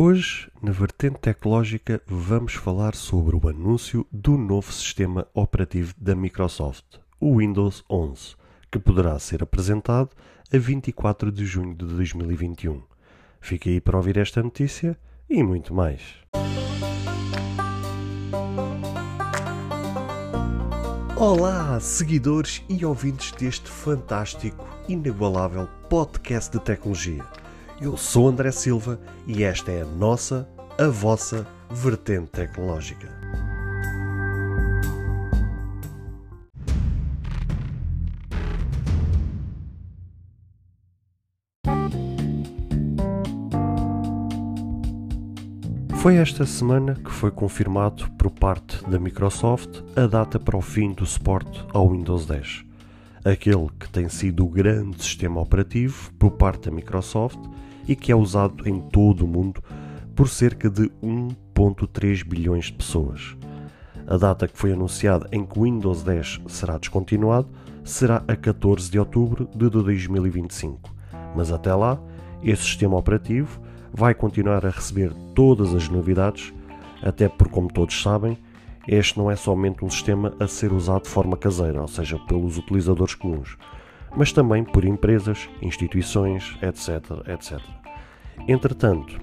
Hoje, na vertente tecnológica, vamos falar sobre o anúncio do novo sistema operativo da Microsoft, o Windows 11, que poderá ser apresentado a 24 de junho de 2021. Fique aí para ouvir esta notícia e muito mais. Olá, seguidores e ouvintes deste fantástico, inigualável podcast de tecnologia. Eu sou André Silva e esta é a nossa, a vossa vertente tecnológica. Foi esta semana que foi confirmado por parte da Microsoft a data para o fim do suporte ao Windows 10 aquele que tem sido o grande sistema operativo por parte da Microsoft e que é usado em todo o mundo por cerca de 1.3 bilhões de pessoas. A data que foi anunciada em que o Windows 10 será descontinuado será a 14 de outubro de 2025, mas até lá, esse sistema operativo vai continuar a receber todas as novidades, até porque, como todos sabem, este não é somente um sistema a ser usado de forma caseira, ou seja, pelos utilizadores comuns, mas também por empresas, instituições, etc, etc. Entretanto,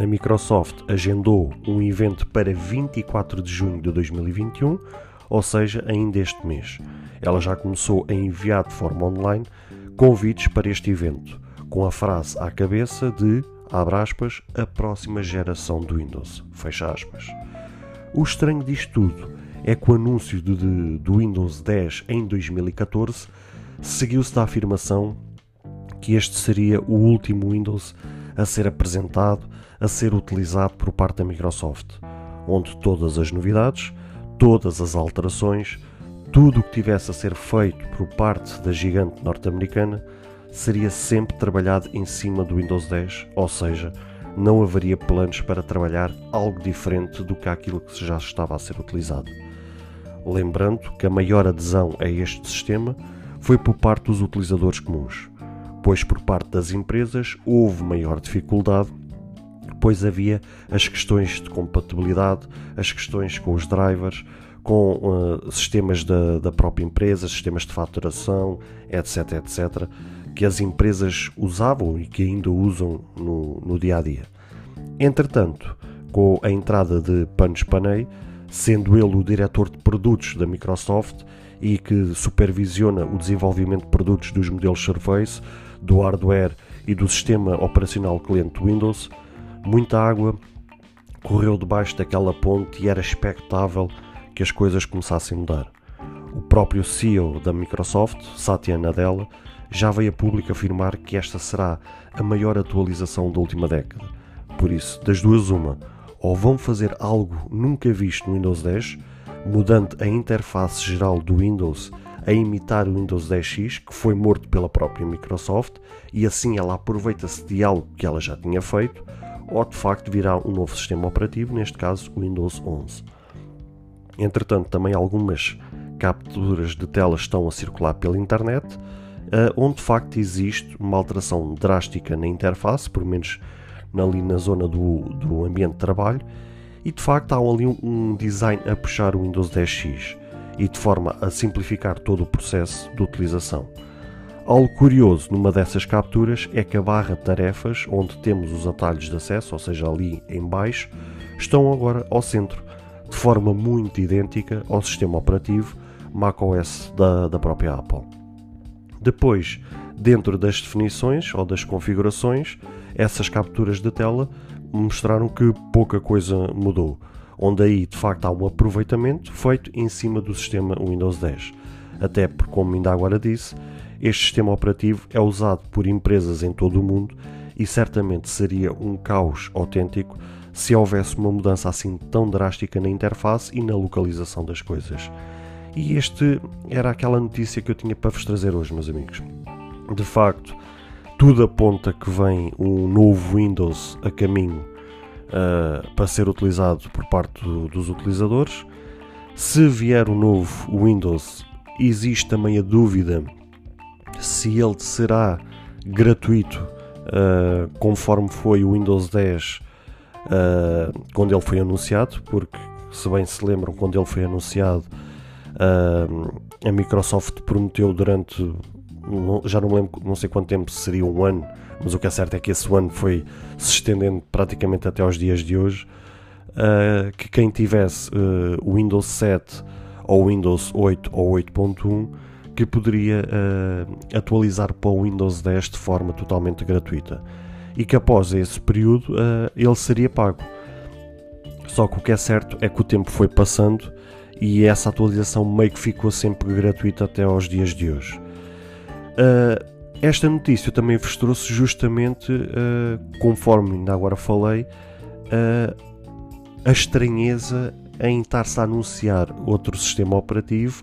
a Microsoft agendou um evento para 24 de junho de 2021, ou seja, ainda este mês. Ela já começou a enviar de forma online convites para este evento, com a frase à cabeça de, abre aspas, a próxima geração do Windows, fecha aspas. O estranho disto tudo é que o anúncio do, do Windows 10 em 2014 seguiu-se da afirmação que este seria o último Windows a ser apresentado, a ser utilizado por parte da Microsoft, onde todas as novidades, todas as alterações, tudo o que tivesse a ser feito por parte da gigante norte-americana seria sempre trabalhado em cima do Windows 10, ou seja, não haveria planos para trabalhar algo diferente do que aquilo que já estava a ser utilizado. Lembrando que a maior adesão a este sistema foi por parte dos utilizadores comuns pois por parte das empresas houve maior dificuldade, pois havia as questões de compatibilidade, as questões com os drivers, com uh, sistemas da, da própria empresa, sistemas de faturação, etc, etc, que as empresas usavam e que ainda usam no, no dia a dia. Entretanto, com a entrada de Panos Panay, sendo ele o diretor de produtos da Microsoft e que supervisiona o desenvolvimento de produtos dos modelos Surface, do hardware e do sistema operacional cliente Windows, muita água correu debaixo daquela ponte e era expectável que as coisas começassem a mudar. O próprio CEO da Microsoft, Satya Nadella, já veio a público afirmar que esta será a maior atualização da última década. Por isso, das duas uma, ou vão fazer algo nunca visto no Windows 10, mudando a interface geral do Windows a imitar o Windows 10X, que foi morto pela própria Microsoft, e assim ela aproveita-se de algo que ela já tinha feito, ou de facto virá um novo sistema operativo, neste caso o Windows 11. Entretanto, também algumas capturas de tela estão a circular pela internet, eh, onde de facto existe uma alteração drástica na interface, por menos ali na zona do, do ambiente de trabalho, e de facto há ali um design a puxar o Windows 10X e de forma a simplificar todo o processo de utilização. Algo curioso numa dessas capturas é que a barra de tarefas, onde temos os atalhos de acesso, ou seja, ali em baixo, estão agora ao centro, de forma muito idêntica ao sistema operativo macOS da, da própria Apple. Depois, dentro das definições ou das configurações, essas capturas de tela mostraram que pouca coisa mudou onde aí de facto há um aproveitamento feito em cima do sistema Windows 10. Até porque, como ainda agora disse, este sistema operativo é usado por empresas em todo o mundo e certamente seria um caos autêntico se houvesse uma mudança assim tão drástica na interface e na localização das coisas. E este era aquela notícia que eu tinha para vos trazer hoje, meus amigos. De facto, tudo aponta que vem um novo Windows a caminho uh, para ser utilizado por parte do, dos utilizadores. Se vier o novo Windows, existe também a dúvida se ele será gratuito, uh, conforme foi o Windows 10 uh, quando ele foi anunciado, porque se bem se lembram, quando ele foi anunciado, uh, a Microsoft prometeu durante já não me lembro, não sei quanto tempo seria um ano, mas o que é certo é que esse ano foi se estendendo praticamente até aos dias de hoje. Uh, que quem tivesse o Windows 7 ou Windows 8 ou 8.1 que poderia uh, atualizar para o Windows 10 de forma totalmente gratuita e que após esse período uh, ele seria pago. Só que o que é certo é que o tempo foi passando e essa atualização meio que ficou sempre gratuita até aos dias de hoje. Uh, esta notícia também vos trouxe justamente, conforme ainda agora falei, a estranheza em estar-se a anunciar outro sistema operativo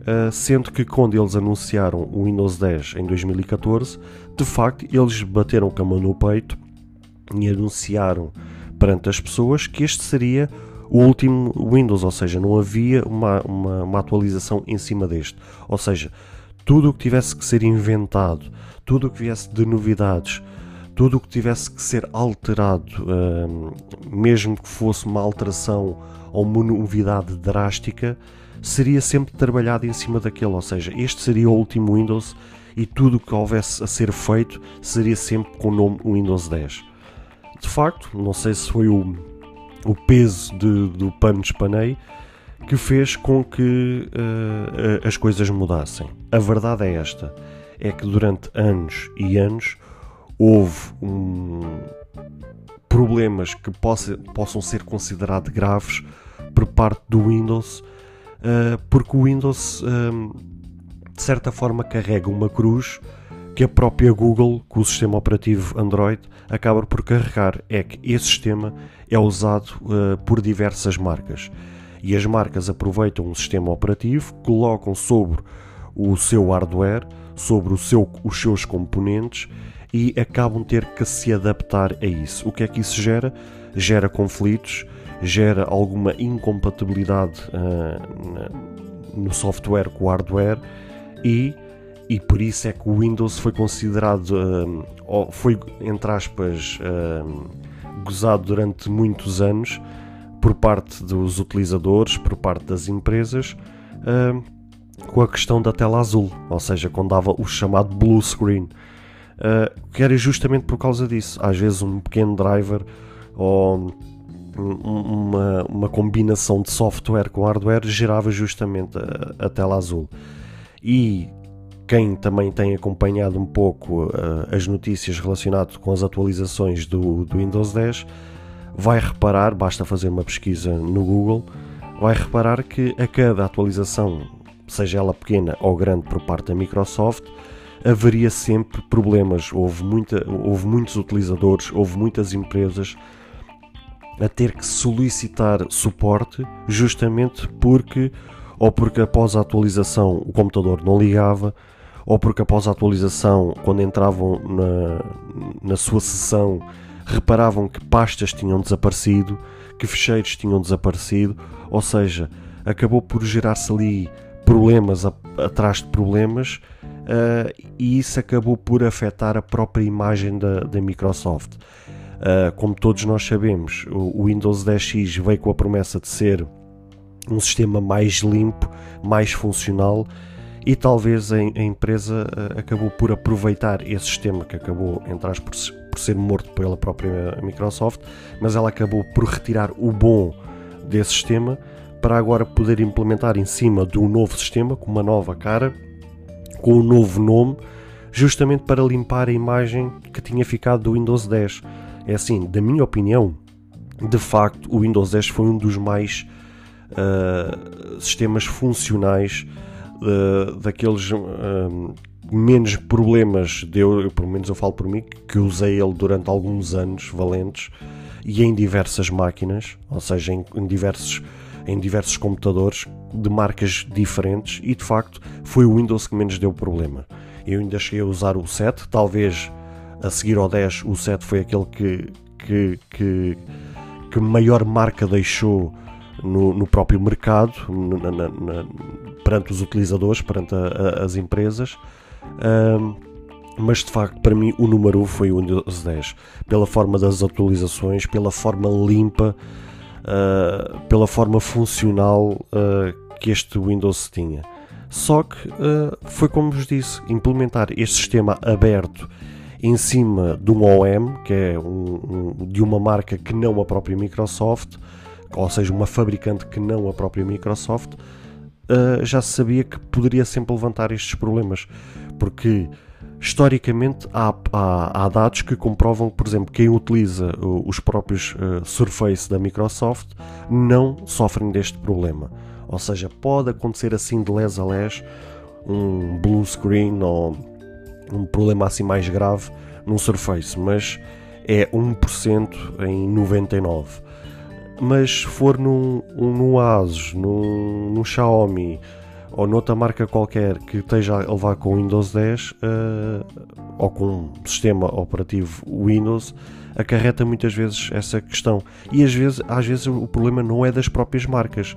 Uh, sendo que quando eles anunciaram o Windows 10 em 2014, de facto eles bateram com a mão no peito e anunciaram perante as pessoas que este seria o último Windows, ou seja, não havia uma, uma, uma atualização em cima deste. Ou seja, tudo o que tivesse que ser inventado, tudo o que viesse de novidades, tudo o que tivesse que ser alterado, uh, mesmo que fosse uma alteração ou uma novidade drástica, seria sempre trabalhado em cima daquele, ou seja, este seria o último Windows e tudo o que houvesse a ser feito seria sempre com o nome Windows 10. De facto, não sei se foi o, o peso de, do pano de espanei que fez com que uh, as coisas mudassem. A verdade é esta: é que durante anos e anos houve um, problemas que possa, possam ser considerados graves por parte do Windows uh, porque o Windows, um, de certa forma, carrega uma cruz que a própria Google, com o sistema operativo Android, acaba por carregar. É que esse sistema é usado uh, por diversas marcas. E as marcas aproveitam o sistema operativo, colocam sobre o seu hardware, sobre seu, os seus componentes e acabam ter que se adaptar a isso. O que é que isso gera? Gera conflitos, gera alguma incompatibilidade uh, no software com o hardware e, e por isso é que o Windows foi considerado, uh, foi entre aspas, uh, gozado durante muitos anos por parte dos utilizadores, por parte das empresas, com a questão da tela azul, ou seja, quando dava o chamado blue screen. que era justamente por causa disso. Às vezes um pequeno driver ou uma, uma combinação de software com hardware gerava justamente a, a tela azul. E quem também tem acompanhado um pouco uh, as notícias relacionadas com as atualizações do, do, Windows 10 vai reparar, basta fazer uma pesquisa no Google, vai reparar que a cada atualização, seja ela pequena ou grande por parte da Microsoft, haveria sempre problemas. Houve, muita, houve muitos utilizadores, houve muitas empresas a ter que solicitar suporte justamente porque ou porque após a atualização o computador não ligava ou porque após a atualização quando entravam na, na sua sessão reparavam que pastas tinham desaparecido, que fecheiros tinham desaparecido, ou seja, acabou por gerar-se ali problemas a, atrás de problemas uh, e isso acabou por afetar a própria imagem da, da Microsoft. Uh, como todos nós sabemos, o, o Windows 10X veio com a promessa de ser um sistema mais limpo, mais funcional e talvez a, empresa uh, acabou por aproveitar esse sistema que acabou, entre aspas, por, ser morto pela própria Microsoft, mas ela acabou por retirar o bom desse sistema para agora poder implementar em cima de um novo sistema com uma nova cara, com um novo nome, justamente para limpar a imagem que tinha ficado do Windows 10. É assim, da minha opinião, de facto, o Windows 10 foi um dos mais uh, sistemas funcionais uh, daqueles uh, menos problemas. De eu, pelo menos eu falo por mim, que usei ele durante alguns anos valentes e em diversas máquinas, ou seja, em, em diversos em diversos computadores de marcas diferentes e de facto foi o Windows que menos deu problema. Eu ainda cheguei a usar o 7, talvez a seguir ao 10, o 7 foi aquele que, que, que, que maior marca deixou no, no próprio mercado, na, na, na, perante os utilizadores, perante a, a, as empresas. Um, mas de facto para mim o número 1 foi o Windows 10, pela forma das atualizações, pela forma limpa, uh, pela forma funcional uh, que este Windows tinha. Só que uh, foi como vos disse, implementar este sistema aberto em cima de um OM, que é um, um, de uma marca que não a própria Microsoft, ou seja, uma fabricante que não a própria Microsoft, uh, já se sabia que poderia sempre levantar estes problemas, porque historicamente há, há, há, dados que comprovam que, por exemplo, quem utiliza os próprios uh, Surface da Microsoft não sofrem deste problema. Ou seja, pode acontecer assim de les a les um blue screen ou um problema assim mais grave num Surface, mas é 1% em 99. Mas se for num, num Asus, num, num Xiaomi ou noutra marca qualquer que esteja a levar com Windows 10 uh, ou com um sistema operativo Windows, acarreta muitas vezes essa questão. E às vezes, às vezes o problema não é das próprias marcas,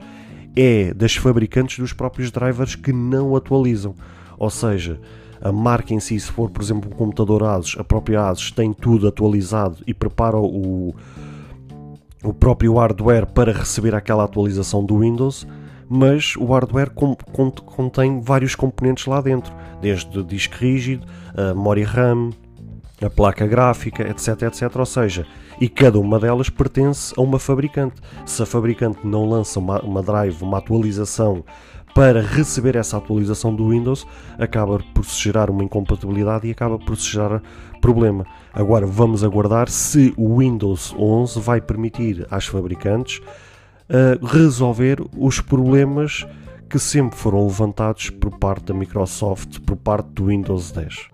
é das fabricantes dos próprios drivers que não atualizam. Ou seja, a marca em si, se for, por exemplo, um computador ASUS, a própria ASUS tem tudo atualizado e prepara o, o próprio hardware para receber aquela atualização do Windows, mas o hardware contém vários componentes lá dentro, desde disco rígido, a memória RAM, a placa gráfica, etc, etc. Ou seja, e cada uma delas pertence a uma fabricante. Se a fabricante não lança uma, uma drive, uma atualização para receber essa atualização do Windows, acaba por se gerar uma incompatibilidade e acaba por se gerar problema. Agora vamos aguardar se o Windows 11 vai permitir às fabricantes uh, resolver os problemas que sempre foram levantados por parte da Microsoft, por parte do Windows 10.